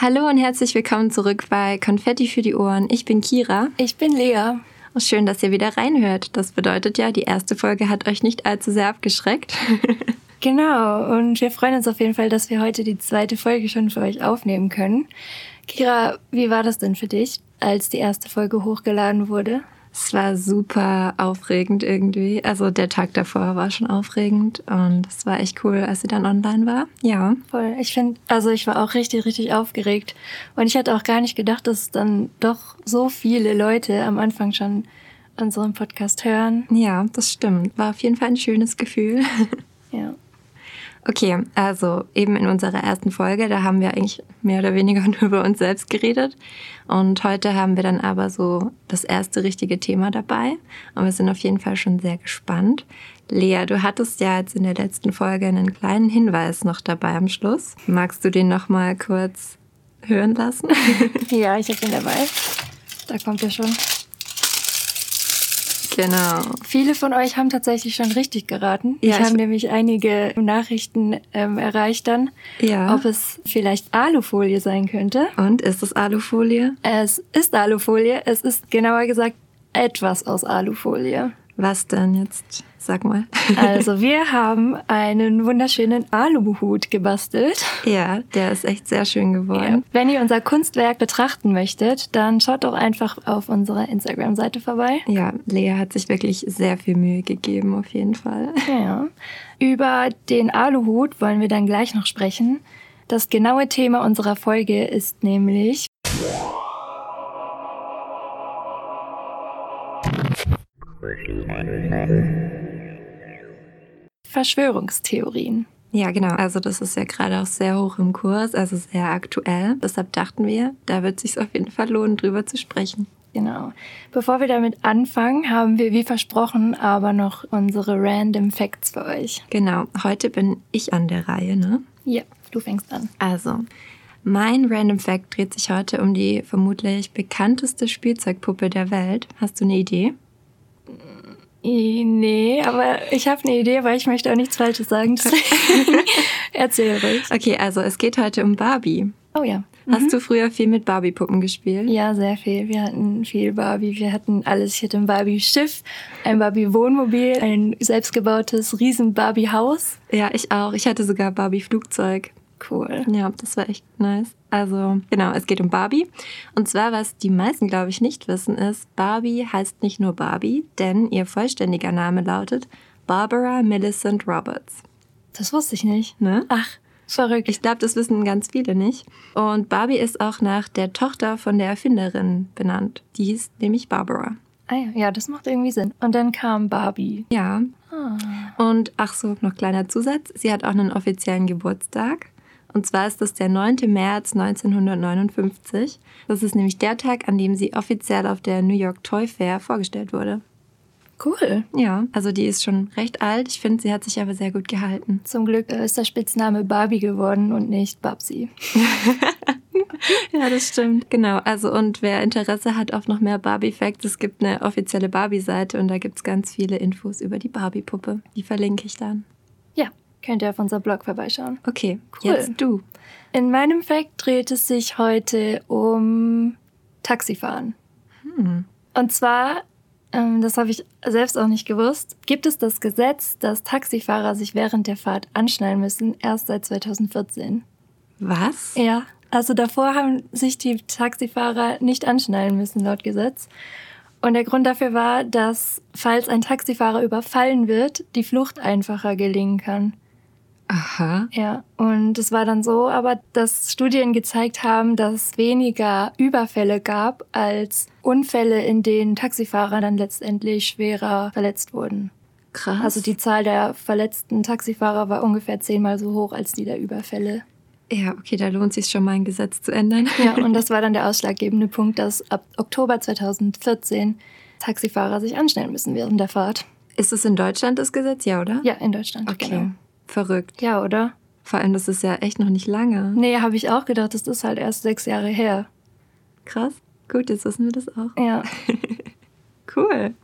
Hallo und herzlich willkommen zurück bei Konfetti für die Ohren. Ich bin Kira. Ich bin Lea. Oh, schön, dass ihr wieder reinhört. Das bedeutet ja, die erste Folge hat euch nicht allzu sehr abgeschreckt. genau, und wir freuen uns auf jeden Fall, dass wir heute die zweite Folge schon für euch aufnehmen können. Kira, wie war das denn für dich, als die erste Folge hochgeladen wurde? Es war super aufregend irgendwie. Also der Tag davor war schon aufregend und es war echt cool, als sie dann online war. Ja. Voll. Ich finde, also ich war auch richtig, richtig aufgeregt. Und ich hatte auch gar nicht gedacht, dass dann doch so viele Leute am Anfang schon unseren Podcast hören. Ja, das stimmt. War auf jeden Fall ein schönes Gefühl. Ja. Okay, also eben in unserer ersten Folge, da haben wir eigentlich mehr oder weniger nur über uns selbst geredet. Und heute haben wir dann aber so das erste richtige Thema dabei. Und wir sind auf jeden Fall schon sehr gespannt. Lea, du hattest ja jetzt in der letzten Folge einen kleinen Hinweis noch dabei am Schluss. Magst du den noch mal kurz hören lassen? ja, ich habe den dabei. Da kommt er schon. Genau. Viele von euch haben tatsächlich schon richtig geraten. Ja, ich habe nämlich einige Nachrichten ähm, erreicht dann, ja. ob es vielleicht Alufolie sein könnte. Und ist es Alufolie? Es ist Alufolie. Es ist genauer gesagt etwas aus Alufolie. Was denn jetzt? Sag mal. Also wir haben einen wunderschönen Aluhut gebastelt. Ja, der ist echt sehr schön geworden. Ja. Wenn ihr unser Kunstwerk betrachten möchtet, dann schaut doch einfach auf unserer Instagram-Seite vorbei. Ja, Lea hat sich wirklich sehr viel Mühe gegeben, auf jeden Fall. Ja. Über den Aluhut wollen wir dann gleich noch sprechen. Das genaue Thema unserer Folge ist nämlich Verschwörungstheorien. Ja, genau. Also das ist ja gerade auch sehr hoch im Kurs, also sehr aktuell. Deshalb dachten wir, da wird es sich auf jeden Fall lohnen, drüber zu sprechen. Genau. Bevor wir damit anfangen, haben wir wie versprochen aber noch unsere Random Facts für euch. Genau. Heute bin ich an der Reihe, ne? Ja, du fängst an. Also, mein Random Fact dreht sich heute um die vermutlich bekannteste Spielzeugpuppe der Welt. Hast du eine Idee? Nee, aber ich habe eine Idee, weil ich möchte auch nichts Falsches sagen. Erzähl ruhig. Okay, also es geht heute um Barbie. Oh ja. Mhm. Hast du früher viel mit Barbie-Puppen gespielt? Ja, sehr viel. Wir hatten viel Barbie. Wir hatten alles. Ich hatte ein Barbie-Schiff, ein Barbie-Wohnmobil, ein selbstgebautes riesen Barbie-Haus. Ja, ich auch. Ich hatte sogar Barbie-Flugzeug. Cool. Ja, das war echt nice. Also, genau, es geht um Barbie. Und zwar, was die meisten, glaube ich, nicht wissen, ist, Barbie heißt nicht nur Barbie, denn ihr vollständiger Name lautet Barbara Millicent Roberts. Das wusste ich nicht. Ne? Ach, verrückt. Ich glaube, das wissen ganz viele nicht. Und Barbie ist auch nach der Tochter von der Erfinderin benannt. Die hieß nämlich Barbara. Ah ja, ja, das macht irgendwie Sinn. Und dann kam Barbie. Ja. Ah. Und ach so, noch kleiner Zusatz. Sie hat auch einen offiziellen Geburtstag. Und zwar ist das der 9. März 1959. Das ist nämlich der Tag, an dem sie offiziell auf der New York Toy Fair vorgestellt wurde. Cool. Ja, also die ist schon recht alt. Ich finde, sie hat sich aber sehr gut gehalten. Zum Glück ist der Spitzname Barbie geworden und nicht Babsi. ja, das stimmt. Genau. Also, und wer Interesse hat auf noch mehr Barbie-Facts, es gibt eine offizielle Barbie-Seite und da gibt es ganz viele Infos über die Barbie-Puppe. Die verlinke ich dann. Könnt ihr auf unser Blog vorbeischauen. Okay, cool. jetzt du. In meinem Fact dreht es sich heute um Taxifahren. Hm. Und zwar, ähm, das habe ich selbst auch nicht gewusst, gibt es das Gesetz, dass Taxifahrer sich während der Fahrt anschnallen müssen, erst seit 2014. Was? Ja, also davor haben sich die Taxifahrer nicht anschnallen müssen laut Gesetz. Und der Grund dafür war, dass, falls ein Taxifahrer überfallen wird, die Flucht einfacher gelingen kann. Aha. Ja, und es war dann so, aber dass Studien gezeigt haben, dass es weniger Überfälle gab als Unfälle, in denen Taxifahrer dann letztendlich schwerer verletzt wurden. Krass. Also die Zahl der verletzten Taxifahrer war ungefähr zehnmal so hoch als die der Überfälle. Ja, okay, da lohnt sich schon mal ein Gesetz zu ändern. Ja, und das war dann der ausschlaggebende Punkt, dass ab Oktober 2014 Taxifahrer sich anstellen müssen während der Fahrt. Ist es in Deutschland das Gesetz, ja, oder? Ja, in Deutschland. Okay. Genau. Verrückt. Ja, oder? Vor allem, das ist ja echt noch nicht lange. Nee, habe ich auch gedacht, das ist halt erst sechs Jahre her. Krass. Gut, jetzt wissen wir das auch. Ja. cool.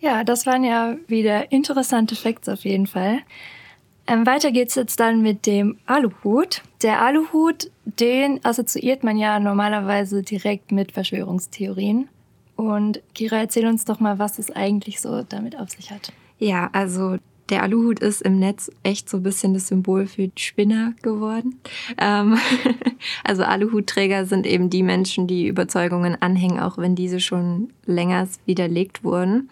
Ja, das waren ja wieder interessante Facts auf jeden Fall. Ähm, weiter geht's jetzt dann mit dem Aluhut. Der Aluhut, den assoziiert man ja normalerweise direkt mit Verschwörungstheorien. Und Kira, erzähl uns doch mal, was es eigentlich so damit auf sich hat. Ja, also der Aluhut ist im Netz echt so ein bisschen das Symbol für Spinner geworden. Ähm, also Aluhutträger sind eben die Menschen, die Überzeugungen anhängen, auch wenn diese schon länger widerlegt wurden.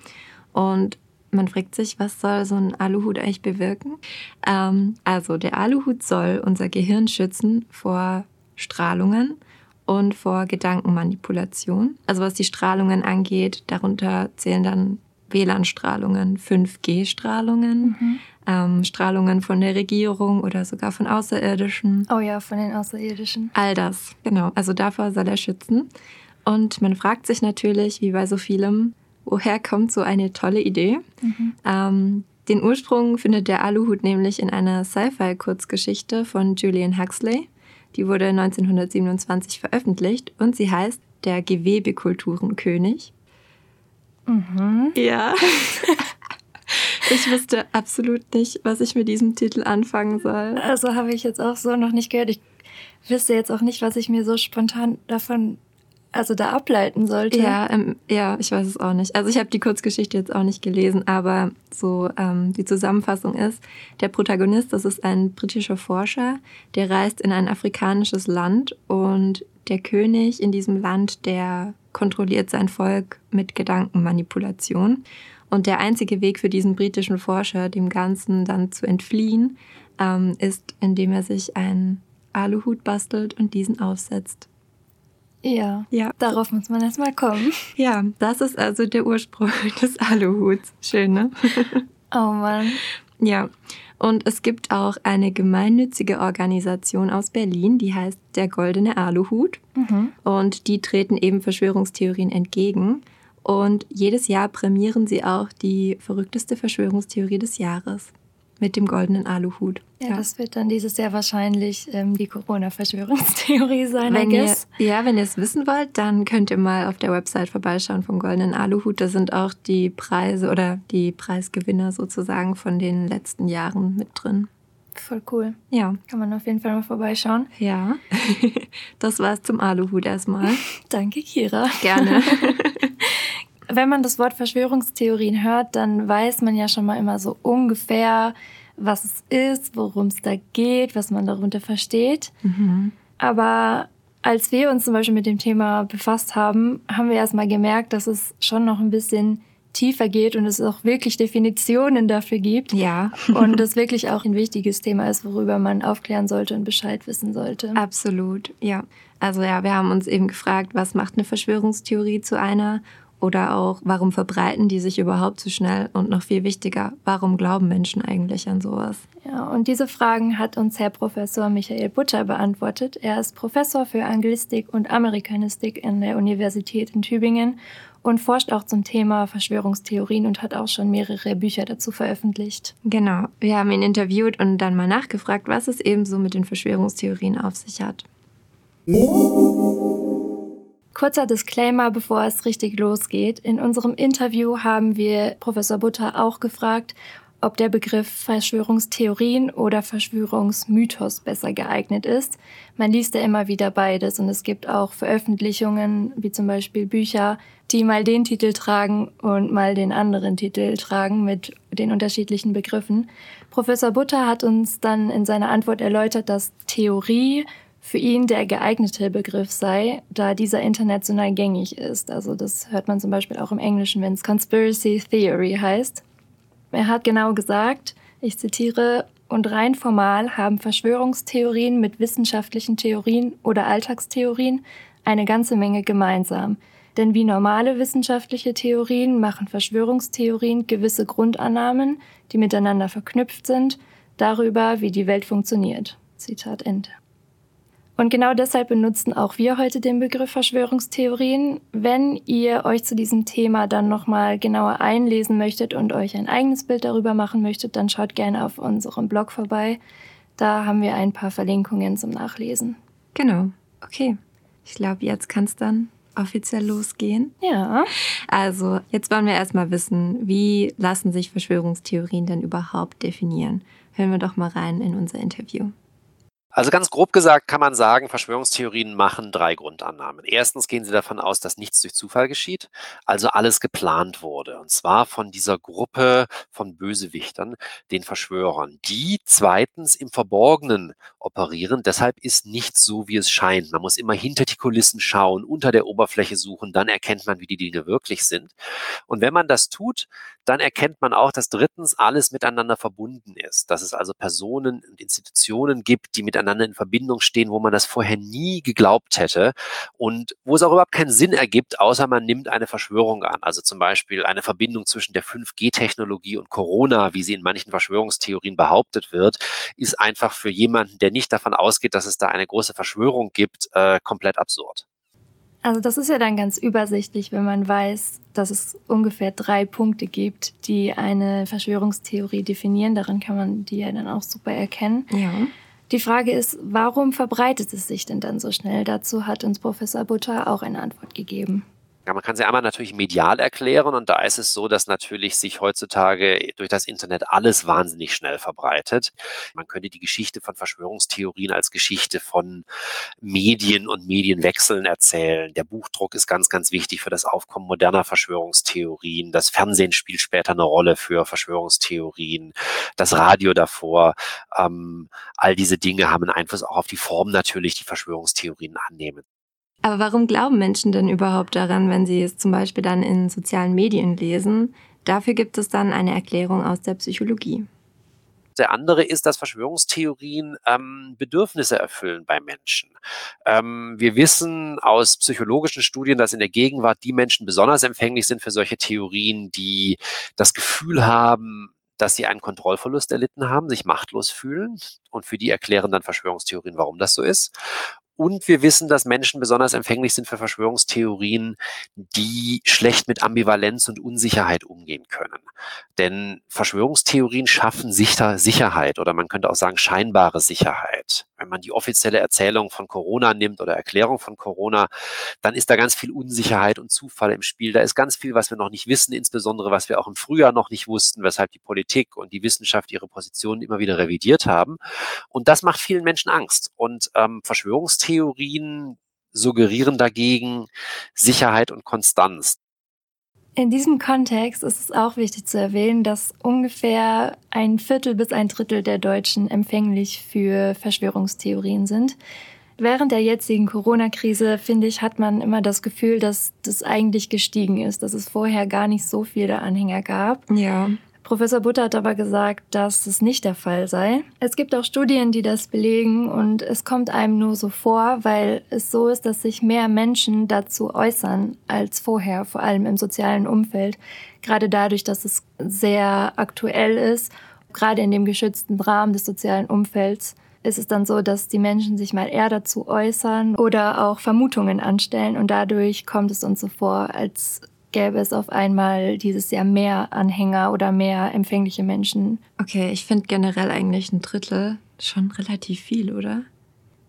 Und man fragt sich, was soll so ein Aluhut eigentlich bewirken? Ähm, also der Aluhut soll unser Gehirn schützen vor Strahlungen und vor Gedankenmanipulation. Also was die Strahlungen angeht, darunter zählen dann WLAN-Strahlungen, 5G-Strahlungen, mhm. ähm, Strahlungen von der Regierung oder sogar von Außerirdischen. Oh ja, von den Außerirdischen. All das, genau. Also davor soll er schützen. Und man fragt sich natürlich, wie bei so vielem, woher kommt so eine tolle Idee? Mhm. Ähm, den Ursprung findet der Aluhut nämlich in einer Sci-Fi-Kurzgeschichte von Julian Huxley. Die wurde 1927 veröffentlicht und sie heißt Der Gewebekulturenkönig. Mhm. Ja. ich wusste absolut nicht, was ich mit diesem Titel anfangen soll. Also habe ich jetzt auch so noch nicht gehört. Ich wüsste jetzt auch nicht, was ich mir so spontan davon also da ableiten sollte. Ja, ähm, ja, ich weiß es auch nicht. Also ich habe die Kurzgeschichte jetzt auch nicht gelesen, aber so ähm, die Zusammenfassung ist, der Protagonist, das ist ein britischer Forscher, der reist in ein afrikanisches Land und der König in diesem Land, der kontrolliert sein Volk mit Gedankenmanipulation. Und der einzige Weg für diesen britischen Forscher, dem Ganzen dann zu entfliehen, ähm, ist, indem er sich einen Aluhut bastelt und diesen aufsetzt. Ja, ja. darauf muss man erstmal kommen. Ja, das ist also der Ursprung des Aluhuts. Schön, ne? Oh Mann. Ja, und es gibt auch eine gemeinnützige Organisation aus Berlin, die heißt der Goldene Aluhut. Mhm. Und die treten eben Verschwörungstheorien entgegen. Und jedes Jahr prämieren sie auch die verrückteste Verschwörungstheorie des Jahres mit dem goldenen Aluhut. Ja, ja, das wird dann dieses Jahr wahrscheinlich ähm, die Corona-Verschwörungstheorie sein. Wenn ihr, ja, wenn ihr es wissen wollt, dann könnt ihr mal auf der Website vorbeischauen vom goldenen Aluhut. Da sind auch die Preise oder die Preisgewinner sozusagen von den letzten Jahren mit drin. Voll cool. Ja. Kann man auf jeden Fall mal vorbeischauen. Ja. Das war's zum Aluhut erstmal. Danke, Kira. Gerne. Wenn man das Wort Verschwörungstheorien hört, dann weiß man ja schon mal immer so ungefähr, was es ist, worum es da geht, was man darunter versteht. Mhm. Aber als wir uns zum Beispiel mit dem Thema befasst haben, haben wir erstmal gemerkt, dass es schon noch ein bisschen tiefer geht und es auch wirklich Definitionen dafür gibt. Ja. und das wirklich auch ein wichtiges Thema ist, worüber man aufklären sollte und Bescheid wissen sollte. Absolut, ja. Also ja, wir haben uns eben gefragt, was macht eine Verschwörungstheorie zu einer oder auch, warum verbreiten die sich überhaupt so schnell? Und noch viel wichtiger, warum glauben Menschen eigentlich an sowas? Ja, und diese Fragen hat uns Herr Professor Michael Butcher beantwortet. Er ist Professor für Anglistik und Amerikanistik an der Universität in Tübingen und forscht auch zum Thema Verschwörungstheorien und hat auch schon mehrere Bücher dazu veröffentlicht. Genau, wir haben ihn interviewt und dann mal nachgefragt, was es eben so mit den Verschwörungstheorien auf sich hat. Kurzer Disclaimer, bevor es richtig losgeht. In unserem Interview haben wir Professor Butter auch gefragt, ob der Begriff Verschwörungstheorien oder Verschwörungsmythos besser geeignet ist. Man liest ja immer wieder beides und es gibt auch Veröffentlichungen, wie zum Beispiel Bücher, die mal den Titel tragen und mal den anderen Titel tragen mit den unterschiedlichen Begriffen. Professor Butter hat uns dann in seiner Antwort erläutert, dass Theorie für ihn der geeignete Begriff sei, da dieser international gängig ist. Also das hört man zum Beispiel auch im Englischen, wenn es Conspiracy Theory heißt. Er hat genau gesagt, ich zitiere, und rein formal haben Verschwörungstheorien mit wissenschaftlichen Theorien oder Alltagstheorien eine ganze Menge gemeinsam. Denn wie normale wissenschaftliche Theorien machen Verschwörungstheorien gewisse Grundannahmen, die miteinander verknüpft sind, darüber, wie die Welt funktioniert. Zitat Ende. Und genau deshalb benutzen auch wir heute den Begriff Verschwörungstheorien. Wenn ihr euch zu diesem Thema dann nochmal genauer einlesen möchtet und euch ein eigenes Bild darüber machen möchtet, dann schaut gerne auf unserem Blog vorbei. Da haben wir ein paar Verlinkungen zum Nachlesen. Genau. Okay. Ich glaube, jetzt kann es dann offiziell losgehen. Ja. Also, jetzt wollen wir erstmal wissen, wie lassen sich Verschwörungstheorien denn überhaupt definieren? Hören wir doch mal rein in unser Interview. Also ganz grob gesagt kann man sagen, Verschwörungstheorien machen drei Grundannahmen. Erstens gehen sie davon aus, dass nichts durch Zufall geschieht, also alles geplant wurde. Und zwar von dieser Gruppe von Bösewichtern, den Verschwörern, die zweitens im Verborgenen operieren. Deshalb ist nichts so, wie es scheint. Man muss immer hinter die Kulissen schauen, unter der Oberfläche suchen, dann erkennt man, wie die Dinge wirklich sind. Und wenn man das tut, dann erkennt man auch, dass drittens alles miteinander verbunden ist, dass es also Personen und Institutionen gibt, die miteinander in Verbindung stehen, wo man das vorher nie geglaubt hätte und wo es auch überhaupt keinen Sinn ergibt, außer man nimmt eine Verschwörung an. Also zum Beispiel eine Verbindung zwischen der 5G-Technologie und Corona, wie sie in manchen Verschwörungstheorien behauptet wird, ist einfach für jemanden, der nicht davon ausgeht, dass es da eine große Verschwörung gibt, äh, komplett absurd. Also das ist ja dann ganz übersichtlich, wenn man weiß, dass es ungefähr drei Punkte gibt, die eine Verschwörungstheorie definieren. Daran kann man die ja dann auch super erkennen. Ja. Die Frage ist, warum verbreitet es sich denn dann so schnell? Dazu hat uns Professor Butter auch eine Antwort gegeben. Ja, man kann sie einmal natürlich medial erklären und da ist es so, dass natürlich sich heutzutage durch das Internet alles wahnsinnig schnell verbreitet. Man könnte die Geschichte von Verschwörungstheorien als Geschichte von Medien und Medienwechseln erzählen. Der Buchdruck ist ganz, ganz wichtig für das Aufkommen moderner Verschwörungstheorien. Das Fernsehen spielt später eine Rolle für Verschwörungstheorien. Das Radio davor. Ähm, all diese Dinge haben einen Einfluss auch auf die Form natürlich, die Verschwörungstheorien annehmen. Aber warum glauben Menschen denn überhaupt daran, wenn sie es zum Beispiel dann in sozialen Medien lesen? Dafür gibt es dann eine Erklärung aus der Psychologie. Der andere ist, dass Verschwörungstheorien ähm, Bedürfnisse erfüllen bei Menschen. Ähm, wir wissen aus psychologischen Studien, dass in der Gegenwart die Menschen besonders empfänglich sind für solche Theorien, die das Gefühl haben, dass sie einen Kontrollverlust erlitten haben, sich machtlos fühlen. Und für die erklären dann Verschwörungstheorien, warum das so ist. Und wir wissen, dass Menschen besonders empfänglich sind für Verschwörungstheorien, die schlecht mit Ambivalenz und Unsicherheit umgehen können. Denn Verschwörungstheorien schaffen Sicherheit oder man könnte auch sagen scheinbare Sicherheit. Wenn man die offizielle Erzählung von Corona nimmt oder Erklärung von Corona, dann ist da ganz viel Unsicherheit und Zufall im Spiel. Da ist ganz viel, was wir noch nicht wissen, insbesondere was wir auch im Frühjahr noch nicht wussten, weshalb die Politik und die Wissenschaft ihre Positionen immer wieder revidiert haben. Und das macht vielen Menschen Angst. Und ähm, Verschwörungstheorien Verschwörungstheorien suggerieren dagegen Sicherheit und Konstanz. In diesem Kontext ist es auch wichtig zu erwähnen, dass ungefähr ein Viertel bis ein Drittel der Deutschen empfänglich für Verschwörungstheorien sind. Während der jetzigen Corona-Krise, finde ich, hat man immer das Gefühl, dass das eigentlich gestiegen ist, dass es vorher gar nicht so viele Anhänger gab. Ja. Professor Butter hat aber gesagt, dass es nicht der Fall sei. Es gibt auch Studien, die das belegen und es kommt einem nur so vor, weil es so ist, dass sich mehr Menschen dazu äußern als vorher, vor allem im sozialen Umfeld. Gerade dadurch, dass es sehr aktuell ist, gerade in dem geschützten Rahmen des sozialen Umfelds ist es dann so, dass die Menschen sich mal eher dazu äußern oder auch Vermutungen anstellen und dadurch kommt es uns so vor, als gäbe es auf einmal dieses Jahr mehr Anhänger oder mehr empfängliche Menschen. Okay, ich finde generell eigentlich ein Drittel schon relativ viel, oder?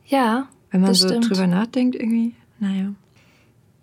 Ja. Wenn man so stimmt. drüber nachdenkt, irgendwie. Naja.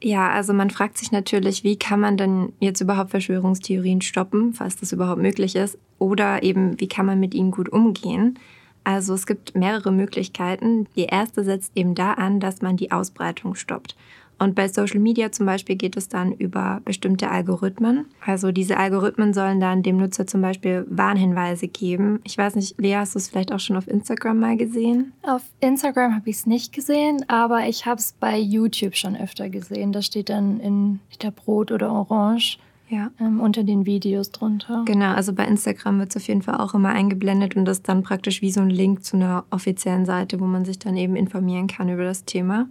Ja, also man fragt sich natürlich, wie kann man denn jetzt überhaupt Verschwörungstheorien stoppen, falls das überhaupt möglich ist, oder eben, wie kann man mit ihnen gut umgehen. Also es gibt mehrere Möglichkeiten. Die erste setzt eben da an, dass man die Ausbreitung stoppt. Und bei Social Media zum Beispiel geht es dann über bestimmte Algorithmen. Also diese Algorithmen sollen dann dem Nutzer zum Beispiel Warnhinweise geben. Ich weiß nicht, Lea, hast du es vielleicht auch schon auf Instagram mal gesehen? Auf Instagram habe ich es nicht gesehen, aber ich habe es bei YouTube schon öfter gesehen. Da steht dann in ich glaub, Rot oder Orange Ja. ähm, unter den Videos drunter. Genau, also bei Instagram wird es auf jeden Fall auch immer eingeblendet und das ist dann praktisch wie so ein Link zu einer offiziellen Seite, wo man sich dann eben informieren kann über das Thema.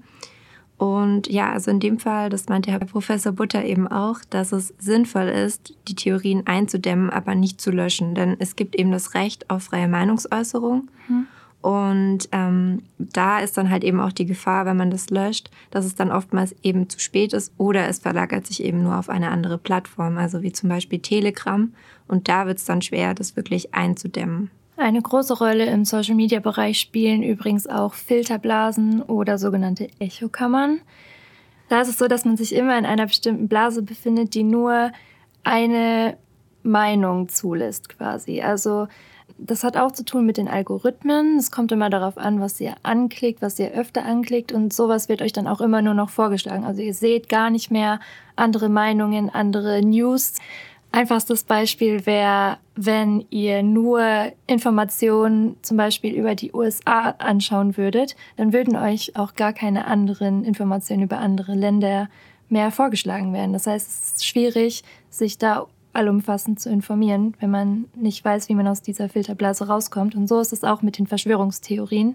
Und ja, also in dem Fall, das meinte Herr Professor Butter eben auch, dass es sinnvoll ist, die Theorien einzudämmen, aber nicht zu löschen. Denn es gibt eben das Recht auf freie Meinungsäußerung. Mhm. Und ähm, da ist dann halt eben auch die Gefahr, wenn man das löscht, dass es dann oftmals eben zu spät ist oder es verlagert sich eben nur auf eine andere Plattform, also wie zum Beispiel Telegram. Und da wird es dann schwer, das wirklich einzudämmen. Eine große Rolle im Social-Media-Bereich spielen übrigens auch Filterblasen oder sogenannte Echokammern. Da ist es so, dass man sich immer in einer bestimmten Blase befindet, die nur eine Meinung zulässt quasi. Also das hat auch zu tun mit den Algorithmen. Es kommt immer darauf an, was ihr anklickt, was ihr öfter anklickt und sowas wird euch dann auch immer nur noch vorgeschlagen. Also ihr seht gar nicht mehr andere Meinungen, andere News. Einfachstes Beispiel wäre, wenn ihr nur Informationen zum Beispiel über die USA anschauen würdet, dann würden euch auch gar keine anderen Informationen über andere Länder mehr vorgeschlagen werden. Das heißt, es ist schwierig, sich da allumfassend zu informieren, wenn man nicht weiß, wie man aus dieser Filterblase rauskommt. Und so ist es auch mit den Verschwörungstheorien.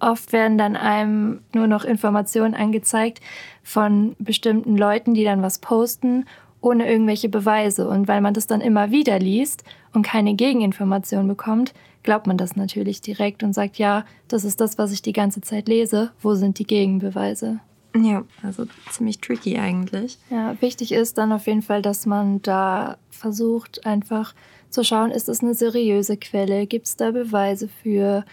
Oft werden dann einem nur noch Informationen angezeigt von bestimmten Leuten, die dann was posten ohne irgendwelche Beweise. Und weil man das dann immer wieder liest und keine Gegeninformation bekommt, glaubt man das natürlich direkt und sagt, ja, das ist das, was ich die ganze Zeit lese. Wo sind die Gegenbeweise? Ja, also ziemlich tricky eigentlich. Ja, wichtig ist dann auf jeden Fall, dass man da versucht, einfach zu schauen, ist es eine seriöse Quelle? Gibt es da Beweise für?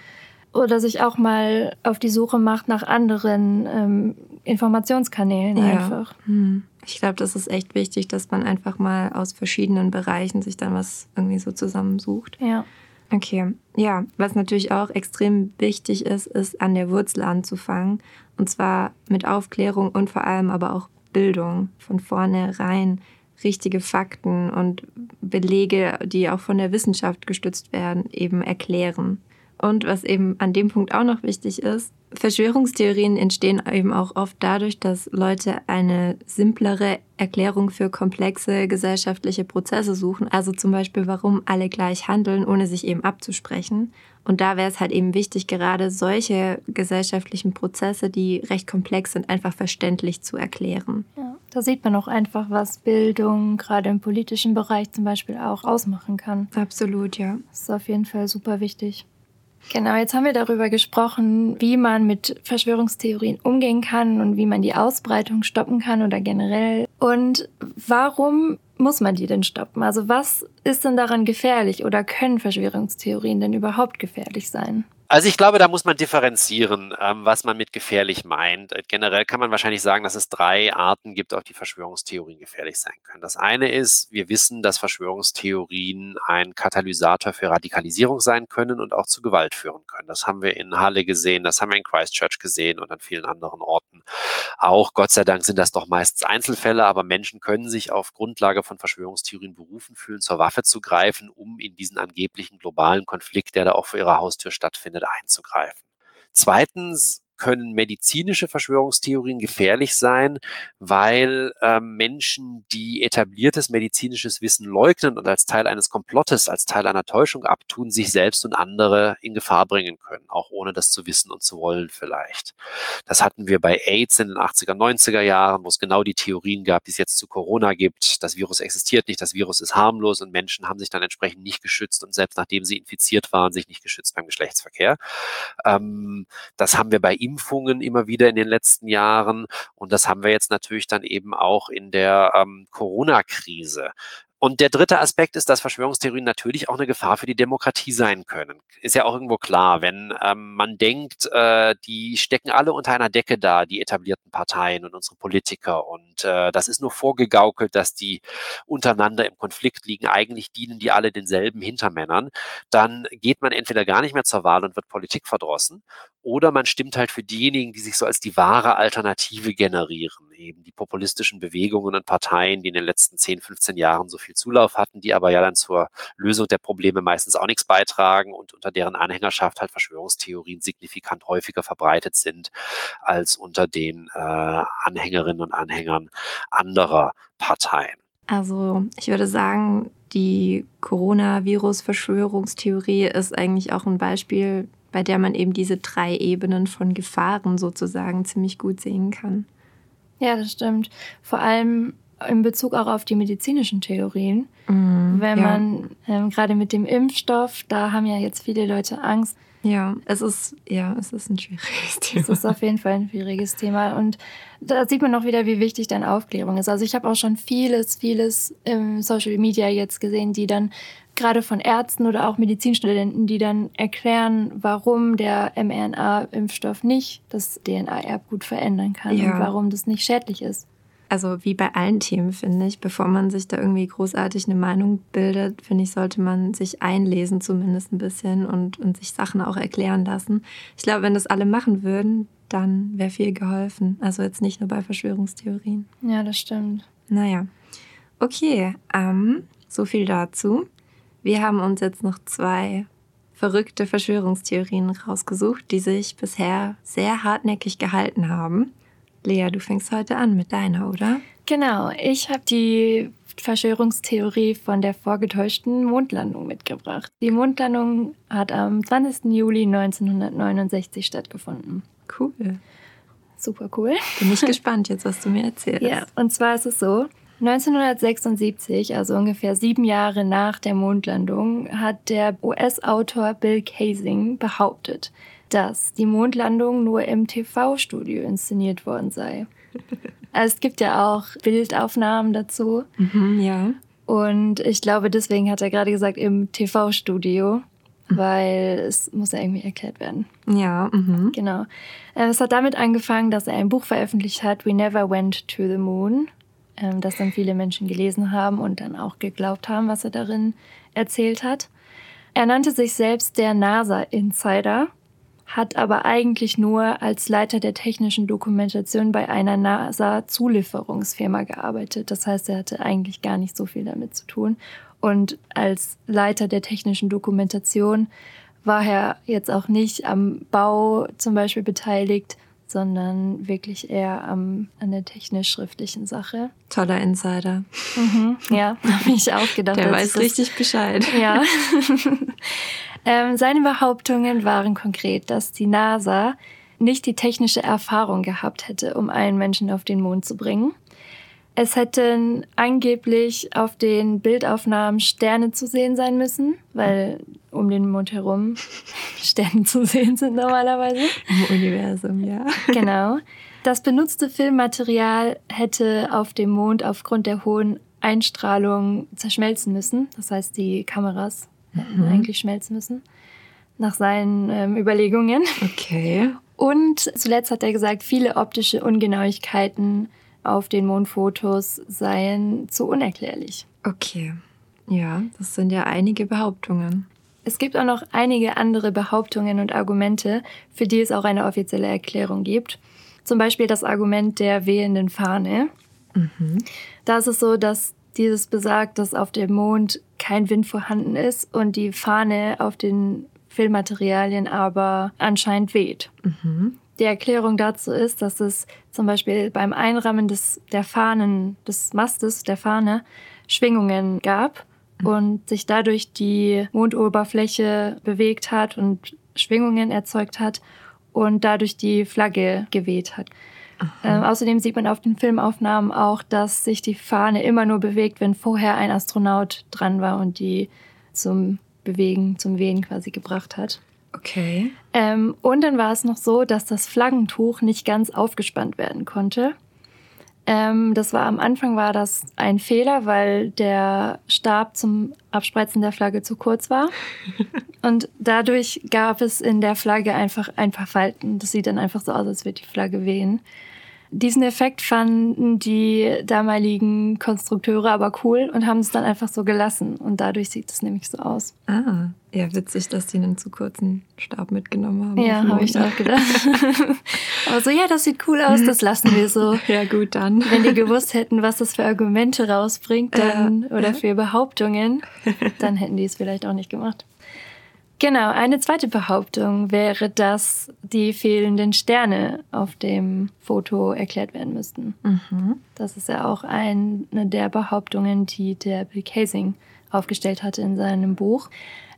Oder sich auch mal auf die Suche macht nach anderen ähm, Informationskanälen ja. einfach. Hm. Ich glaube, das ist echt wichtig, dass man einfach mal aus verschiedenen Bereichen sich dann was irgendwie so zusammensucht. Ja. Okay, ja, was natürlich auch extrem wichtig ist, ist an der Wurzel anzufangen. Und zwar mit Aufklärung und vor allem aber auch Bildung von vornherein richtige Fakten und Belege, die auch von der Wissenschaft gestützt werden, eben erklären. Und was eben an dem Punkt auch noch wichtig ist, Verschwörungstheorien entstehen eben auch oft dadurch, dass Leute eine simplere Erklärung für komplexe gesellschaftliche Prozesse suchen. Also zum Beispiel, warum alle gleich handeln, ohne sich eben abzusprechen. Und da wäre es halt eben wichtig, gerade solche gesellschaftlichen Prozesse, die recht komplex sind, einfach verständlich zu erklären. Ja, da sieht man auch einfach, was Bildung gerade im politischen Bereich zum Beispiel auch ausmachen kann. Absolut, ja. Das ist auf jeden Fall super wichtig. Genau, jetzt haben wir darüber gesprochen, wie man mit Verschwörungstheorien umgehen kann und wie man die Ausbreitung stoppen kann oder generell. Und warum muss man die denn stoppen? Also was ist denn daran gefährlich oder können Verschwörungstheorien denn überhaupt gefährlich sein? Also ich glaube, da muss man differenzieren, ähm, was man mit gefährlich meint. Äh, generell kann man wahrscheinlich sagen, dass es drei Arten gibt, auf die Verschwörungstheorien gefährlich sein können. Das eine ist, wir wissen, dass Verschwörungstheorien ein Katalysator für Radikalisierung sein können und auch zu Gewalt führen können. Das haben wir in Halle gesehen, das haben wir in Christchurch gesehen und an vielen anderen Orten. Auch Gott sei Dank sind das doch meistens Einzelfälle, aber Menschen können sich auf Grundlage von Verschwörungstheorien berufen fühlen, zur Waffe zu greifen, um in diesen angeblichen globalen Konflikt, der da auch vor ihrer Haustür stattfindet, einzugreifen. Zweitens können medizinische Verschwörungstheorien gefährlich sein, weil äh, Menschen, die etabliertes medizinisches Wissen leugnen und als Teil eines Komplottes, als Teil einer Täuschung abtun, sich selbst und andere in Gefahr bringen können, auch ohne das zu wissen und zu wollen vielleicht. Das hatten wir bei AIDS in den 80er, 90er Jahren, wo es genau die Theorien gab, die es jetzt zu Corona gibt. Das Virus existiert nicht, das Virus ist harmlos und Menschen haben sich dann entsprechend nicht geschützt und selbst nachdem sie infiziert waren, sich nicht geschützt beim Geschlechtsverkehr. Ähm, das haben wir bei Impfungen immer wieder in den letzten Jahren. Und das haben wir jetzt natürlich dann eben auch in der ähm, Corona-Krise. Und der dritte Aspekt ist, dass Verschwörungstheorien natürlich auch eine Gefahr für die Demokratie sein können. Ist ja auch irgendwo klar, wenn ähm, man denkt, äh, die stecken alle unter einer Decke da, die etablierten Parteien und unsere Politiker. Und äh, das ist nur vorgegaukelt, dass die untereinander im Konflikt liegen. Eigentlich dienen die alle denselben Hintermännern. Dann geht man entweder gar nicht mehr zur Wahl und wird Politik verdrossen. Oder man stimmt halt für diejenigen, die sich so als die wahre Alternative generieren. Eben die populistischen Bewegungen und Parteien, die in den letzten 10, 15 Jahren so viel Zulauf hatten, die aber ja dann zur Lösung der Probleme meistens auch nichts beitragen und unter deren Anhängerschaft halt Verschwörungstheorien signifikant häufiger verbreitet sind als unter den äh, Anhängerinnen und Anhängern anderer Parteien. Also ich würde sagen, die Coronavirus-Verschwörungstheorie ist eigentlich auch ein Beispiel, bei der man eben diese drei Ebenen von Gefahren sozusagen ziemlich gut sehen kann. Ja, das stimmt. Vor allem in Bezug auch auf die medizinischen Theorien. Mm, Wenn ja. man ähm, gerade mit dem Impfstoff, da haben ja jetzt viele Leute Angst. Ja, es ist, ja, es ist ein schwieriges Thema. Es ist auf jeden Fall ein schwieriges Thema. Und da sieht man auch wieder, wie wichtig dann Aufklärung ist. Also ich habe auch schon vieles, vieles im Social Media jetzt gesehen, die dann gerade von Ärzten oder auch Medizinstudenten, die dann erklären, warum der mRNA-Impfstoff nicht das DNA-Erbgut verändern kann Ja. und warum das nicht schädlich ist. Also wie bei allen Themen, finde ich, bevor man sich da irgendwie großartig eine Meinung bildet, finde ich, sollte man sich einlesen zumindest ein bisschen und, und sich Sachen auch erklären lassen. Ich glaube, wenn das alle machen würden, dann wäre viel geholfen. Also jetzt nicht nur bei Verschwörungstheorien. Ja, das stimmt. Naja, okay, ähm, so viel dazu. Wir haben uns jetzt noch zwei verrückte Verschwörungstheorien rausgesucht, die sich bisher sehr hartnäckig gehalten haben. Lea, du fängst heute an mit deiner, oder? Genau, ich habe die Verschwörungstheorie von der vorgetäuschten Mondlandung mitgebracht. Die Mondlandung hat am 20. Juli 1969 stattgefunden. Cool. Super cool. Bin ich gespannt jetzt, was du mir erzählst. Ja, und zwar ist es so, 1976, also ungefähr sieben Jahre nach der Mondlandung, hat der US-Autor Bill Kaysing behauptet, dass die Mondlandung nur im TV-Studio inszeniert worden sei. Also es gibt ja auch Bildaufnahmen dazu. Mhm, ja. Und ich glaube, deswegen hat er gerade gesagt im TV-Studio, weil es muss ja irgendwie erklärt werden. Ja, mhm. Genau. Äh, Es hat damit angefangen, dass er ein Buch veröffentlicht hat, We Never Went to the Moon, ähm, das dann viele Menschen gelesen haben und dann auch geglaubt haben, was er darin erzählt hat. Er nannte sich selbst der NASA-Insider, hat aber eigentlich nur als Leiter der technischen Dokumentation bei einer NASA-Zulieferungsfirma gearbeitet. Das heißt, er hatte eigentlich gar nicht so viel damit zu tun. Und als Leiter der technischen Dokumentation war er jetzt auch nicht am Bau zum Beispiel beteiligt, sondern wirklich eher am, an der technisch-schriftlichen Sache. Toller Insider. Ja, habe ich auch gedacht. Der weiß richtig Bescheid. Ja. ähm, seine Behauptungen waren konkret, dass die NASA nicht die technische Erfahrung gehabt hätte, um einen Menschen auf den Mond zu bringen. Es hätten angeblich auf den Bildaufnahmen Sterne zu sehen sein müssen, weil um den Mond herum Sterne zu sehen sind normalerweise. Im Universum, ja. Genau. Das benutzte Filmmaterial hätte auf dem Mond aufgrund der hohen Einstrahlung zerschmelzen müssen. Das heißt, die Kameras hätten eigentlich schmelzen müssen. Nach seinen ähm, Überlegungen. Okay. Und zuletzt hat er gesagt, viele optische Ungenauigkeiten auf den Mondfotos seien zu unerklärlich. Okay. Ja, das sind ja einige Behauptungen. Es gibt auch noch einige andere Behauptungen und Argumente, für die es auch eine offizielle Erklärung gibt. Zum Beispiel das Argument der wehenden Fahne. Da ist es so, dass dieses besagt, dass auf dem Mond kein Wind vorhanden ist und die Fahne auf den Filmmaterialien aber anscheinend weht. Die Erklärung dazu ist, dass es zum Beispiel beim Einrahmen des, der Fahnen, des Mastes der Fahne Schwingungen gab und sich dadurch die Mondoberfläche bewegt hat und Schwingungen erzeugt hat und dadurch die Flagge geweht hat. Ähm, außerdem sieht man auf den Filmaufnahmen auch, dass sich die Fahne immer nur bewegt, wenn vorher ein Astronaut dran war und die zum Bewegen, zum Wehen quasi gebracht hat. Okay. Ähm, und dann war es noch so, dass das Flaggentuch nicht ganz aufgespannt werden konnte. Ähm, das war am Anfang war das ein Fehler, weil der Stab zum Abspreizen der Flagge zu kurz war. und dadurch gab es in der Flagge einfach ein paar Falten. Das sieht dann einfach so aus, als würde die Flagge wehen. Diesen Effekt fanden die damaligen Konstrukteure aber cool und haben es dann einfach so gelassen. Und dadurch sieht es nämlich so aus. Ah, ja, witzig, dass die einen zu kurzen Stab mitgenommen haben. Ja, habe ich auch gedacht. Aber so, ja, das sieht cool aus, das lassen wir so. Ja, gut, dann. Wenn die gewusst hätten, was das für Argumente rausbringt dann, Ja. oder für Behauptungen, dann hätten die es vielleicht auch nicht gemacht. Genau, eine zweite Behauptung wäre, dass die fehlenden Sterne auf dem Foto erklärt werden müssten. Das ist ja auch eine der Behauptungen, die der Bill Casing aufgestellt hatte in seinem Buch.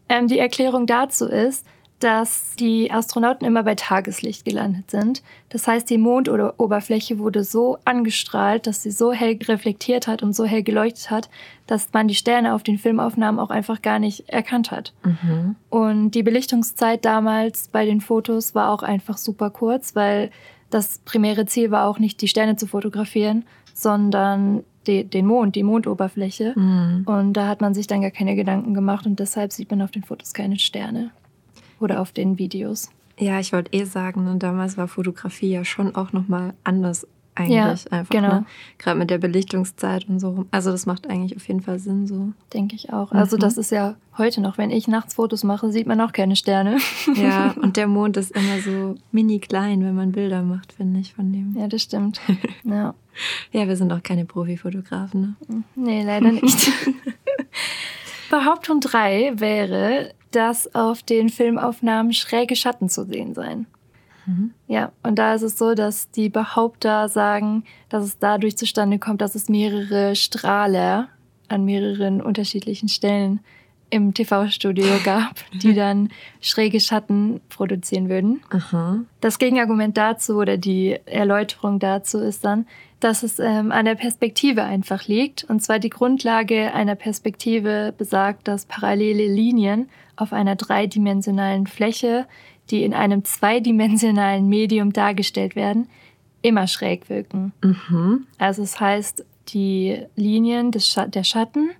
Ähm, die Erklärung dazu ist, dass die Astronauten immer bei Tageslicht gelandet sind. Das heißt, die Mondoberfläche wurde so angestrahlt, dass sie so hell reflektiert hat und so hell geleuchtet hat, dass man die Sterne auf den Filmaufnahmen auch einfach gar nicht erkannt hat. Und die Belichtungszeit damals bei den Fotos war auch einfach super kurz, weil das primäre Ziel war auch nicht, die Sterne zu fotografieren, sondern de, den Mond, die Mondoberfläche. Mhm. Und da hat man sich dann gar keine Gedanken gemacht und deshalb sieht man auf den Fotos keine Sterne. Oder auf den Videos. Ja, ich wollte eh sagen, ne, damals war Fotografie ja schon auch nochmal anders eigentlich. Ja, einfach, genau. Ne? Gerade mit der Belichtungszeit und so. Also das macht eigentlich auf jeden Fall Sinn so. Denke ich auch. Also Mhm. das ist ja heute noch, wenn ich nachts Fotos mache, sieht man auch keine Sterne. Ja, und der Mond ist immer so mini klein, wenn man Bilder macht, finde ich, von dem. Ja, das stimmt. Ja. Ja, wir sind auch keine Profifotografen, ne? Nee, leider nicht. Behauptung 3 wäre, dass auf den Filmaufnahmen schräge Schatten zu sehen seien. Mhm. Ja, und da ist es so, dass die Behaupter sagen, dass es dadurch zustande kommt, dass es mehrere Strahler an mehreren unterschiedlichen Stellen im TV-Studio gab, die dann schräge Schatten produzieren würden. Aha. Das Gegenargument dazu oder die Erläuterung dazu ist dann, dass es ähm, an der Perspektive einfach liegt. Und zwar die Grundlage einer Perspektive besagt, dass parallele Linien auf einer dreidimensionalen Fläche, die in einem zweidimensionalen Medium dargestellt werden, immer schräg wirken. Mhm. Also es heißt, die Linien des Scha der Schatten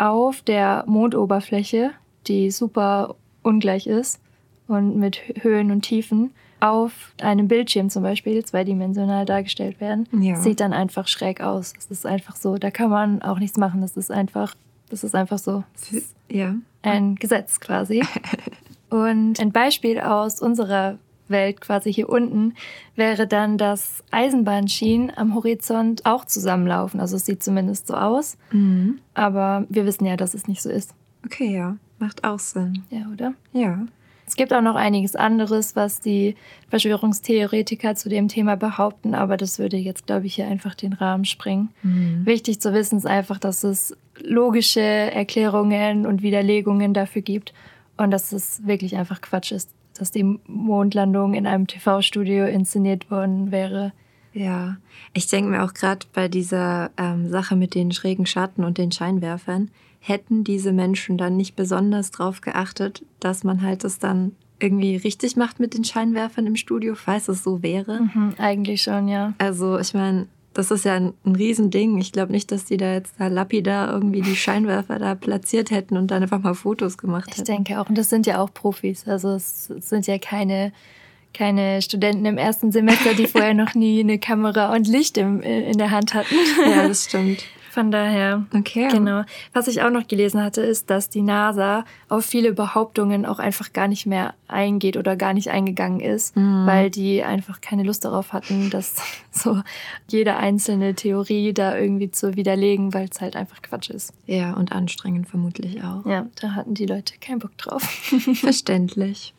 auf der Mondoberfläche, die super ungleich ist und mit Hö- Höhen und Tiefen, auf einem Bildschirm zum Beispiel zweidimensional dargestellt werden, Ja. sieht dann einfach schräg aus. Es ist einfach so. Da kann man auch nichts machen. Das ist einfach, das ist einfach so. Das ist Ja. ein Gesetz quasi. Und ein Beispiel aus unserer Welt quasi hier unten wäre dann, dass Eisenbahnschienen am Horizont auch zusammenlaufen. Also es sieht zumindest so aus. Mhm. Aber wir wissen ja, dass es nicht so ist. Okay, ja. Macht auch Sinn. Ja, oder? Ja. Es gibt auch noch einiges anderes, was die Verschwörungstheoretiker zu dem Thema behaupten, aber das würde jetzt, glaube ich, hier einfach den Rahmen sprengen. Mhm. Wichtig zu wissen ist einfach, dass es logische Erklärungen und Widerlegungen dafür gibt und dass es wirklich einfach Quatsch ist, dass die Mondlandung in einem TV-Studio inszeniert worden wäre. Ja, ich denke mir auch gerade bei dieser ähm, Sache mit den schrägen Schatten und den Scheinwerfern, hätten diese Menschen dann nicht besonders drauf geachtet, dass man halt das dann irgendwie richtig macht mit den Scheinwerfern im Studio, falls es so wäre. Mhm, eigentlich schon, ja. Also ich meine, das ist ja ein, ein Riesending. Ich glaube nicht, dass die da jetzt da lapidar irgendwie die Scheinwerfer da platziert hätten und dann einfach mal Fotos gemacht Ich hätten. denke auch. Und das sind ja auch Profis. Also es, es sind ja keine, keine Studenten im ersten Semester, die vorher noch nie eine Kamera und Licht im, in der Hand hatten. Ja, das stimmt. Von daher. Okay. Genau. Was ich auch noch gelesen hatte, ist, dass die NASA auf viele Behauptungen auch einfach gar nicht mehr eingeht oder gar nicht eingegangen ist, Mhm. weil die einfach keine Lust darauf hatten, dass so jede einzelne Theorie da irgendwie zu widerlegen, weil es halt einfach Quatsch ist. Ja, und anstrengend vermutlich auch. Ja, da hatten die Leute keinen Bock drauf. Verständlich.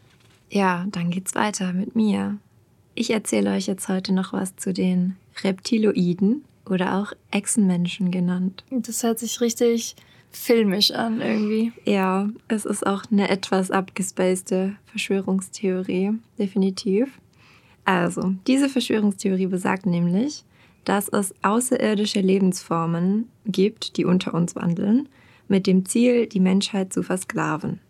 Ja, dann geht's weiter mit mir. Ich erzähle euch jetzt heute noch was zu den Reptiloiden oder auch Echsenmenschen genannt. Das hört sich richtig filmisch an irgendwie. Ja, es ist auch eine etwas abgespacede Verschwörungstheorie, definitiv. Also, diese Verschwörungstheorie besagt nämlich, dass es außerirdische Lebensformen gibt, die unter uns wandeln, mit dem Ziel, die Menschheit zu versklaven.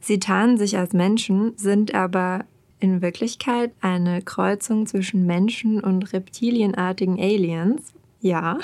Sie tarnen sich als Menschen, sind aber in Wirklichkeit eine Kreuzung zwischen Menschen und reptilienartigen Aliens. Ja.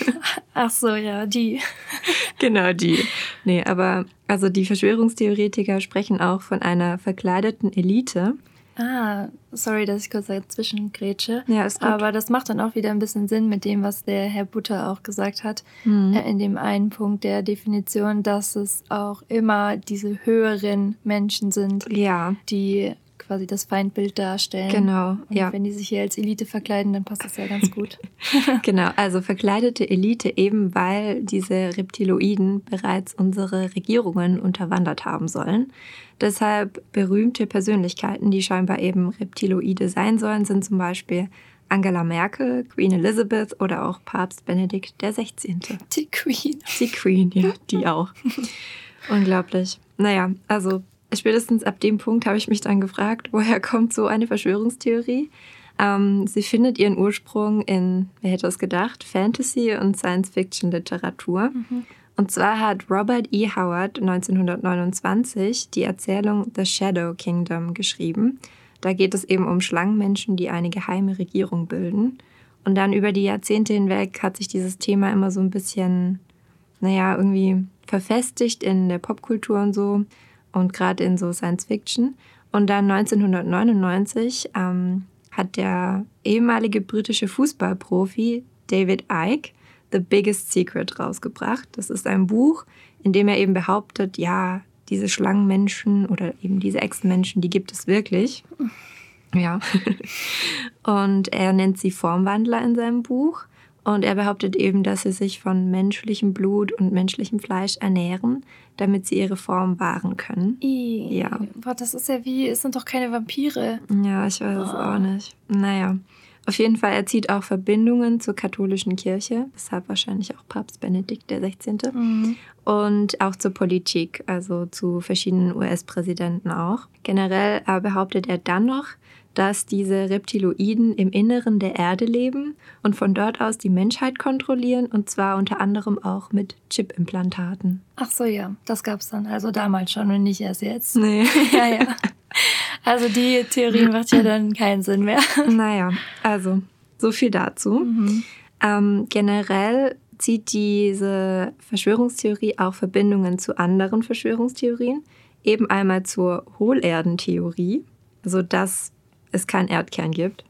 Ach so, ja, die. Genau die. Nee, aber also die Verschwörungstheoretiker sprechen auch von einer verkleideten Elite. Ah, sorry, dass ich kurz dazwischen grätsche. Ja, ist gut. Aber das macht dann auch wieder ein bisschen Sinn mit dem, was der Herr Butter auch gesagt hat, Mhm. äh, in dem einen Punkt der Definition, dass es auch immer diese höheren Menschen sind, Ja, die quasi das Feindbild darstellen. genau. Und Ja, wenn die sich hier als Elite verkleiden, dann passt das ja ganz gut. genau. Also verkleidete Elite eben, weil diese Reptiloiden bereits unsere Regierungen unterwandert haben sollen. Deshalb berühmte Persönlichkeiten, die scheinbar eben Reptiloide sein sollen, sind zum Beispiel Angela Merkel, Queen Elizabeth oder auch Papst Benedikt der 16. Die Queen. Die Queen, ja, die auch. Unglaublich. Naja, also spätestens ab dem Punkt habe ich mich dann gefragt, woher kommt so eine Verschwörungstheorie? Ähm, sie findet ihren Ursprung in, wer hätte es gedacht, Fantasy- und Science-Fiction-Literatur. Und zwar hat Robert E. Howard 1929 die Erzählung The Shadow Kingdom geschrieben. Da geht es eben um Schlangenmenschen, die eine geheime Regierung bilden. Und dann über die Jahrzehnte hinweg hat sich dieses Thema immer so ein bisschen, naja, irgendwie verfestigt in der Popkultur und so und gerade in so Science Fiction. Und dann 1999 ähm, hat der ehemalige britische Fußballprofi David Icke The Biggest Secret rausgebracht. Das ist ein Buch, in dem er eben behauptet, ja, diese Schlangenmenschen oder eben diese Echsenmenschen, die gibt es wirklich. Ja. Und er nennt sie Formwandler in seinem Buch. Und er behauptet eben, dass sie sich von menschlichem Blut und menschlichem Fleisch ernähren, damit sie ihre Form wahren können. I, ja. Boah, das ist ja wie, es sind doch keine Vampire. Ja, ich weiß oh. es auch nicht. Naja. Auf jeden Fall, er zieht auch Verbindungen zur katholischen Kirche, weshalb wahrscheinlich auch Papst Benedikt XVI. Mhm. Und auch zur Politik, also zu verschiedenen US-Präsidenten auch. Generell äh, behauptet er dann noch, dass diese Reptiloiden im Inneren der Erde leben und von dort aus die Menschheit kontrollieren und zwar unter anderem auch mit Chip-Implantaten. Ach so, ja, das gab es dann also damals schon und nicht erst jetzt. Nee. ja, ja. Also die Theorie macht ja dann keinen Sinn mehr. Naja, also so viel dazu. Mhm. Ähm, generell zieht diese Verschwörungstheorie auch Verbindungen zu anderen Verschwörungstheorien. Eben einmal zur Hohlerdentheorie, also dass es keinen Erdkern gibt.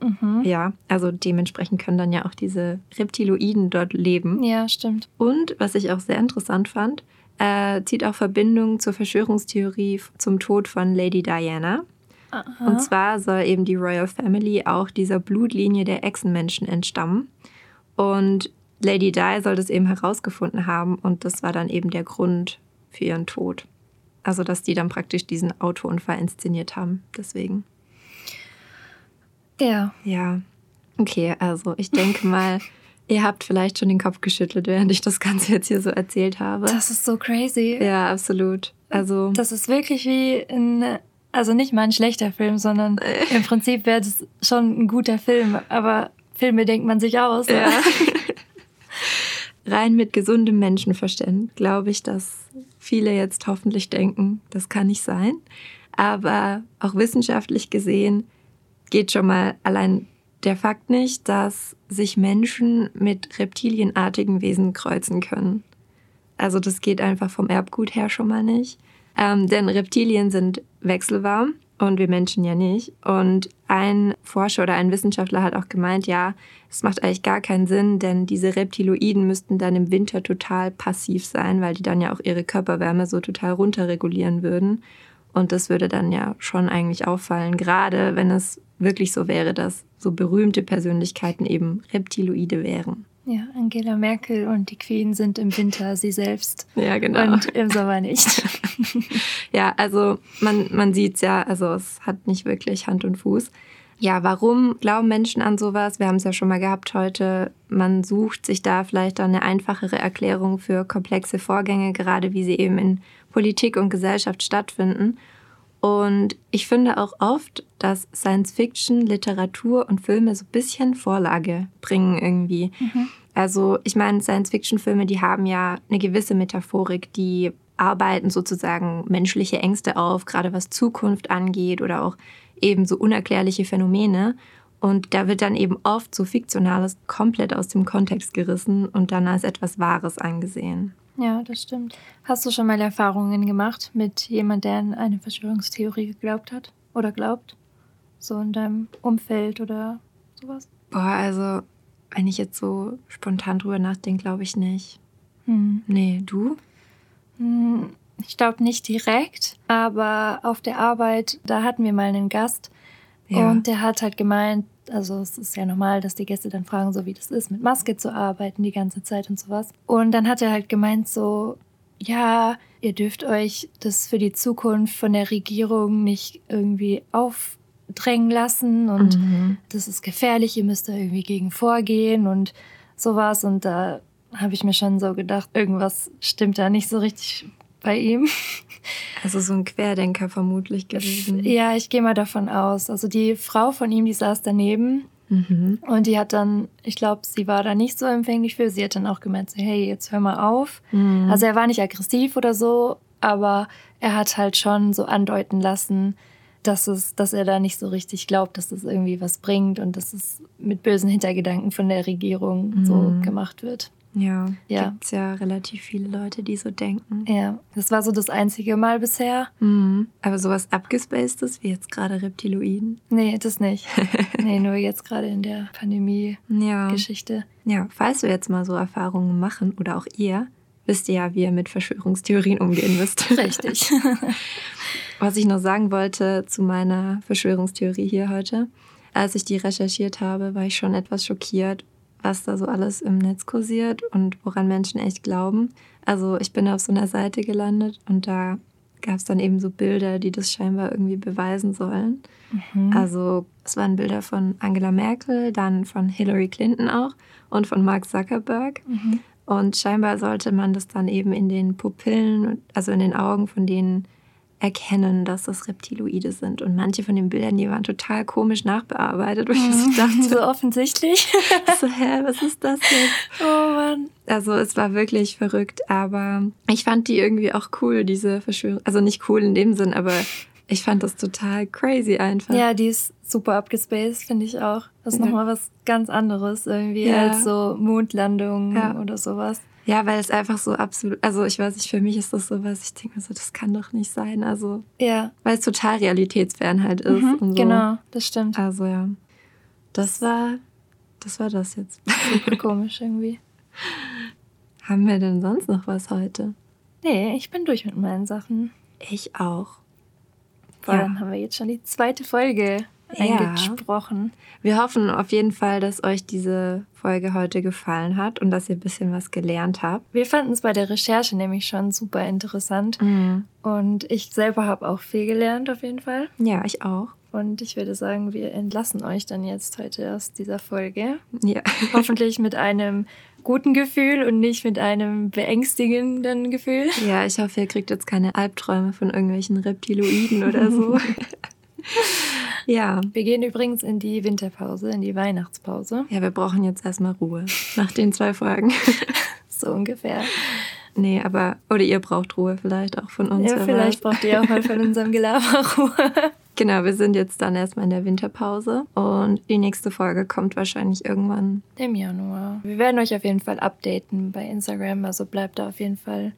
Mhm. Ja, also dementsprechend können dann ja auch diese Reptiloiden dort leben. Ja, stimmt. Und was ich auch sehr interessant fand, äh, zieht auch Verbindungen zur Verschwörungstheorie zum Tod von Lady Diana. Aha. Und zwar soll eben die Royal Family auch dieser Blutlinie der Echsenmenschen entstammen. Und Lady Di soll das eben herausgefunden haben und das war dann eben der Grund für ihren Tod. Also, dass die dann praktisch diesen Autounfall inszeniert haben. Deswegen. Ja. Ja. Okay, also ich denke mal, ihr habt vielleicht schon den Kopf geschüttelt, während ich das Ganze jetzt hier so erzählt habe. Das ist so crazy. Ja, absolut. Also. Das ist wirklich wie ein, also nicht mal ein schlechter Film, sondern im Prinzip wäre das schon ein guter Film, aber Filme denkt man sich aus. Ja. Rein mit gesundem Menschenverstand glaube ich, dass viele jetzt hoffentlich denken, das kann nicht sein. Aber auch wissenschaftlich gesehen geht schon mal allein der Fakt nicht, dass sich Menschen mit reptilienartigen Wesen kreuzen können. Also das geht einfach vom Erbgut her schon mal nicht. Ähm, denn Reptilien sind wechselwarm und wir Menschen ja nicht. Und ein Forscher oder ein Wissenschaftler hat auch gemeint, ja, es macht eigentlich gar keinen Sinn, denn diese Reptiloiden müssten dann im Winter total passiv sein, weil die dann ja auch ihre Körperwärme so total runterregulieren würden. Und das würde dann ja schon eigentlich auffallen, gerade wenn es wirklich so wäre, dass so berühmte Persönlichkeiten eben Reptiloide wären. Ja, Angela Merkel und die Queen sind im Winter sie selbst. Ja, genau. Und im Sommer nicht. ja, also man, man sieht es ja, also es hat nicht wirklich Hand und Fuß. Ja, warum glauben Menschen an sowas? Wir haben es ja schon mal gehabt heute. Man sucht sich da vielleicht dann eine einfachere Erklärung für komplexe Vorgänge, gerade wie sie eben in Politik und Gesellschaft stattfinden. Und ich finde auch oft, dass Science Fiction, Literatur und Filme so ein bisschen Vorlage bringen irgendwie. Mhm. Also ich meine, Science Fiction Filme, die haben ja eine gewisse Metaphorik, die arbeiten sozusagen menschliche Ängste auf, gerade was Zukunft angeht oder auch eben so unerklärliche Phänomene. Und da wird dann eben oft so Fiktionales komplett aus dem Kontext gerissen und dann als etwas Wahres angesehen. Ja, das stimmt. Hast du schon mal Erfahrungen gemacht mit jemand, der an eine Verschwörungstheorie geglaubt hat oder glaubt? So in deinem Umfeld oder sowas? Boah, also wenn ich jetzt so spontan drüber nachdenke, glaube ich nicht. Hm. Nee, du? Hm, ich glaube nicht direkt, aber auf der Arbeit, da hatten wir mal einen Gast ja. und der hat halt gemeint, also es ist ja normal, dass die Gäste dann fragen, so wie das ist, mit Maske zu arbeiten die ganze Zeit und sowas. Und dann hat er halt gemeint so, ja, ihr dürft euch das für die Zukunft von der Regierung nicht irgendwie aufdrängen lassen und mhm. das ist gefährlich, ihr müsst da irgendwie gegen vorgehen und sowas. Und da habe ich mir schon so gedacht, irgendwas stimmt da nicht so richtig bei ihm. Also so ein Querdenker vermutlich gewesen. Ja, ich gehe mal davon aus. Also die Frau von ihm, die saß daneben mhm. und die hat dann, ich glaube, sie war da nicht so empfänglich für. Sie hat dann auch gemeint, so, hey, jetzt hör mal auf. Mhm. Also er war nicht aggressiv oder so, aber er hat halt schon so andeuten lassen, dass, es, dass er da nicht so richtig glaubt, dass das irgendwie was bringt und dass es mit bösen Hintergedanken von der Regierung mhm. so gemacht wird. Ja, ja. gibt es ja relativ viele Leute, die so denken. Ja, das war so das einzige Mal bisher. Mhm. Aber sowas abgespacedes wie jetzt gerade Reptiloiden? Nee, das nicht. nee, nur jetzt gerade in der Pandemie-Geschichte. Ja. ja, falls wir jetzt mal so Erfahrungen machen oder auch ihr, wisst ihr ja, wie ihr mit Verschwörungstheorien umgehen müsst. Richtig. Was ich noch sagen wollte zu meiner Verschwörungstheorie hier heute. Als ich die recherchiert habe, war ich schon etwas schockiert, was da so alles im Netz kursiert und woran Menschen echt glauben. Also ich bin auf so einer Seite gelandet und da gab es dann eben so Bilder, die das scheinbar irgendwie beweisen sollen. Mhm. Also es waren Bilder von Angela Merkel, dann von Hillary Clinton auch und von Mark Zuckerberg. Mhm. Und scheinbar sollte man das dann eben in den Pupillen, also in den Augen von denen erkennen, dass das Reptiloide sind. Und manche von den Bildern, die waren total komisch nachbearbeitet, wo ich so dachte. So offensichtlich. so, hä, was ist das jetzt? Oh Mann. Also es war wirklich verrückt, aber ich fand die irgendwie auch cool, diese Verschwörung. Also nicht cool in dem Sinn, aber ich fand das total crazy einfach. Ja, die ist super abgespaced, finde ich auch. Das ist ja. nochmal was ganz anderes irgendwie ja. als so Mondlandungen ja. oder sowas. Ja, weil es einfach so absolut, also ich weiß nicht, für mich ist das so was, ich denke mir so, das kann doch nicht sein. Also, ja. Weil es total realitätsfern halt ist. Mhm, und so. Genau, das stimmt. Also ja. Das war, das war das jetzt. Super komisch irgendwie. Haben wir denn sonst noch was heute? Nee, ich bin durch mit meinen Sachen. Ich auch. Boah, ja. dann haben wir jetzt schon die zweite Folge eingesprochen. Ja. Wir hoffen auf jeden Fall, dass euch diese Folge heute gefallen hat und dass ihr ein bisschen was gelernt habt. Wir fanden es bei der Recherche nämlich schon super interessant. Mhm. Und ich selber habe auch viel gelernt, auf jeden Fall. Ja, ich auch. Und ich würde sagen, wir entlassen euch dann jetzt heute aus dieser Folge. Ja. Hoffentlich mit einem guten Gefühl und nicht mit einem beängstigenden Gefühl. Ja, ich hoffe, ihr kriegt jetzt keine Albträume von irgendwelchen Reptiloiden oder so. ja. Wir gehen übrigens in die Winterpause, in die Weihnachtspause. Ja, wir brauchen jetzt erstmal Ruhe nach den zwei Folgen. so ungefähr. Nee, aber, oder ihr braucht Ruhe vielleicht auch von uns. Ja, vielleicht braucht ihr auch mal von unserem Gelaber Ruhe. Genau, wir sind jetzt dann erstmal in der Winterpause und die nächste Folge kommt wahrscheinlich irgendwann im Januar. Wir werden euch auf jeden Fall updaten bei Instagram, also bleibt da auf jeden Fall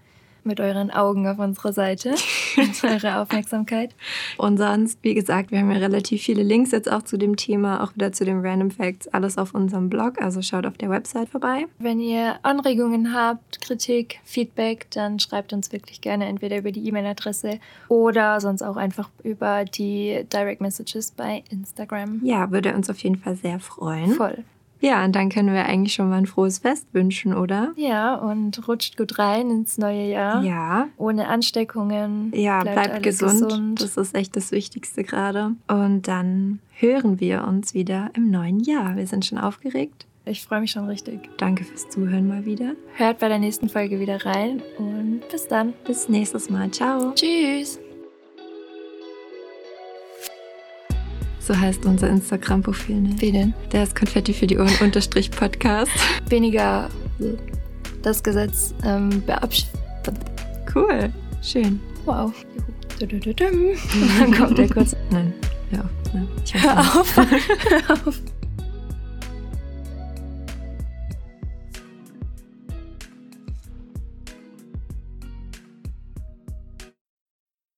mit euren Augen auf unserer Seite und eure Aufmerksamkeit. Und sonst, wie gesagt, wir haben ja relativ viele Links jetzt auch zu dem Thema, auch wieder zu den Random Facts, alles auf unserem Blog, also schaut auf der Website vorbei. Wenn ihr Anregungen habt, Kritik, Feedback, dann schreibt uns wirklich gerne entweder über die E-Mail-Adresse oder sonst auch einfach über die Direct Messages bei Instagram. Ja, würde uns auf jeden Fall sehr freuen. Voll. Ja, und dann können wir eigentlich schon mal ein frohes Fest wünschen, oder? Ja, und rutscht gut rein ins neue Jahr. Ja. Ohne Ansteckungen. Ja, bleibt, bleibt gesund. gesund. Das ist echt das Wichtigste gerade. Und dann hören wir uns wieder im neuen Jahr. Wir sind schon aufgeregt. Ich freue mich schon richtig. Danke fürs Zuhören mal wieder. Hört bei der nächsten Folge wieder rein und bis dann. Bis nächstes Mal. Ciao. Tschüss. So heißt unser Instagram-Profil. Ne? Wie denn? Der ist Konfetti für die Ohren unterstrich Podcast. Weniger das Gesetz ähm, beabschließt. Cool. Schön. Wow. Dann kommt der kurz. Nein, hör auf. Ne? hör auf. hör auf.